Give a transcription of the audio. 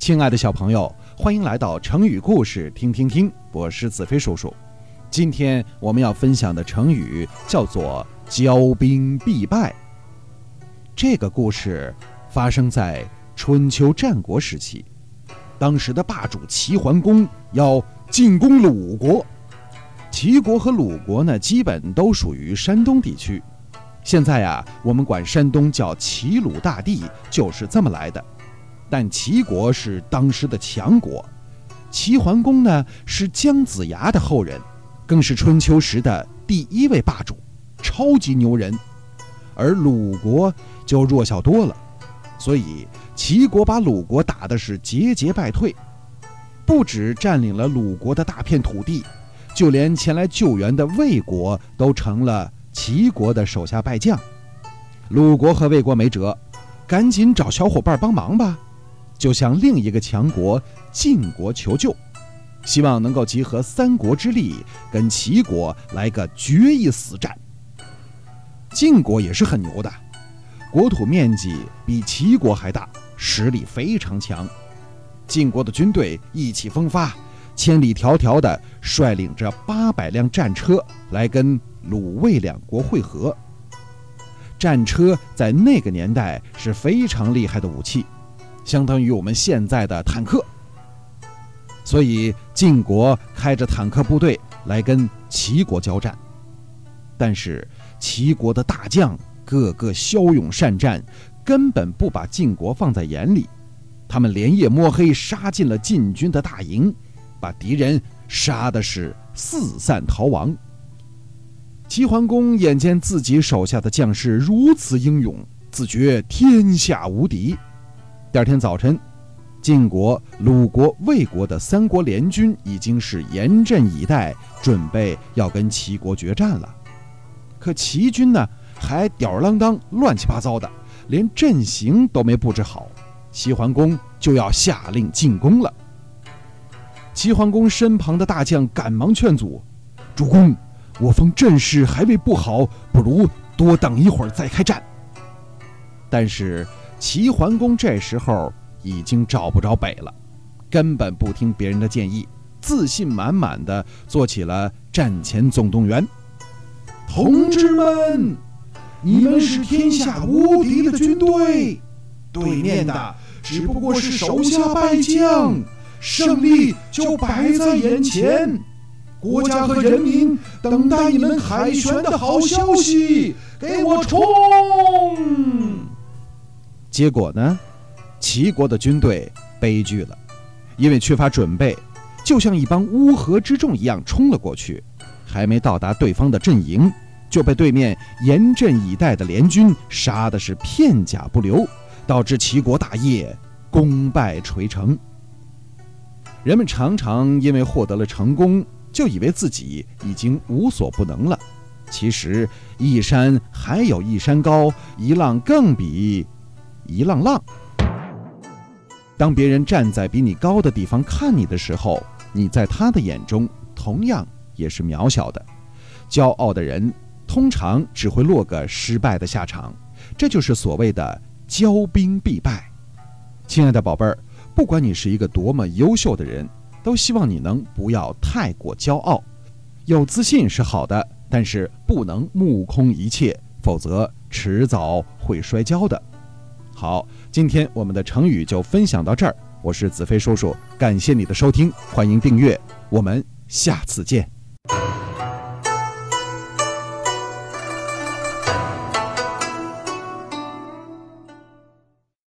亲爱的小朋友，欢迎来到成语故事听听听，我是子飞叔叔。今天我们要分享的成语叫做“骄兵必败”。这个故事发生在春秋战国时期，当时的霸主齐桓公要进攻鲁国。齐国和鲁国呢，基本都属于山东地区。现在呀，我们管山东叫齐鲁大地，就是这么来的。但齐国是当时的强国，齐桓公呢是姜子牙的后人，更是春秋时的第一位霸主，超级牛人。而鲁国就弱小多了，所以齐国把鲁国打的是节节败退，不止占领了鲁国的大片土地，就连前来救援的魏国都成了齐国的手下败将。鲁国和魏国没辙，赶紧找小伙伴帮忙吧。就向另一个强国晋国求救，希望能够集合三国之力，跟齐国来个决一死战。晋国也是很牛的，国土面积比齐国还大，实力非常强。晋国的军队意气风发，千里迢迢的率领着八百辆战车来跟鲁魏两国会合。战车在那个年代是非常厉害的武器。相当于我们现在的坦克，所以晋国开着坦克部队来跟齐国交战，但是齐国的大将个个骁勇善战，根本不把晋国放在眼里，他们连夜摸黑杀进了晋军的大营，把敌人杀的是四散逃亡。齐桓公眼见自己手下的将士如此英勇，自觉天下无敌。第二天早晨，晋国、鲁国、魏国的三国联军已经是严阵以待，准备要跟齐国决战了。可齐军呢，还吊儿郎当、乱七八糟的，连阵型都没布置好。齐桓公就要下令进攻了。齐桓公身旁的大将赶忙劝阻：“主公，我方阵势还未布好，不如多等一会儿再开战。”但是。齐桓公这时候已经找不着北了，根本不听别人的建议，自信满满的做起了战前总动员。同志们，你们是天下无敌的军队，对面的只不过是手下败将，胜利就摆在眼前。国家和人民等待你们凯旋的好消息，给我冲！结果呢，齐国的军队悲剧了，因为缺乏准备，就像一帮乌合之众一样冲了过去，还没到达对方的阵营，就被对面严阵以待的联军杀的是片甲不留，导致齐国大业功败垂成。人们常常因为获得了成功，就以为自己已经无所不能了，其实一山还有一山高，一浪更比。一浪浪。当别人站在比你高的地方看你的时候，你在他的眼中同样也是渺小的。骄傲的人通常只会落个失败的下场，这就是所谓的骄兵必败。亲爱的宝贝儿，不管你是一个多么优秀的人，都希望你能不要太过骄傲。有自信是好的，但是不能目空一切，否则迟早会摔跤的。好，今天我们的成语就分享到这儿。我是子飞叔叔，感谢你的收听，欢迎订阅，我们下次见。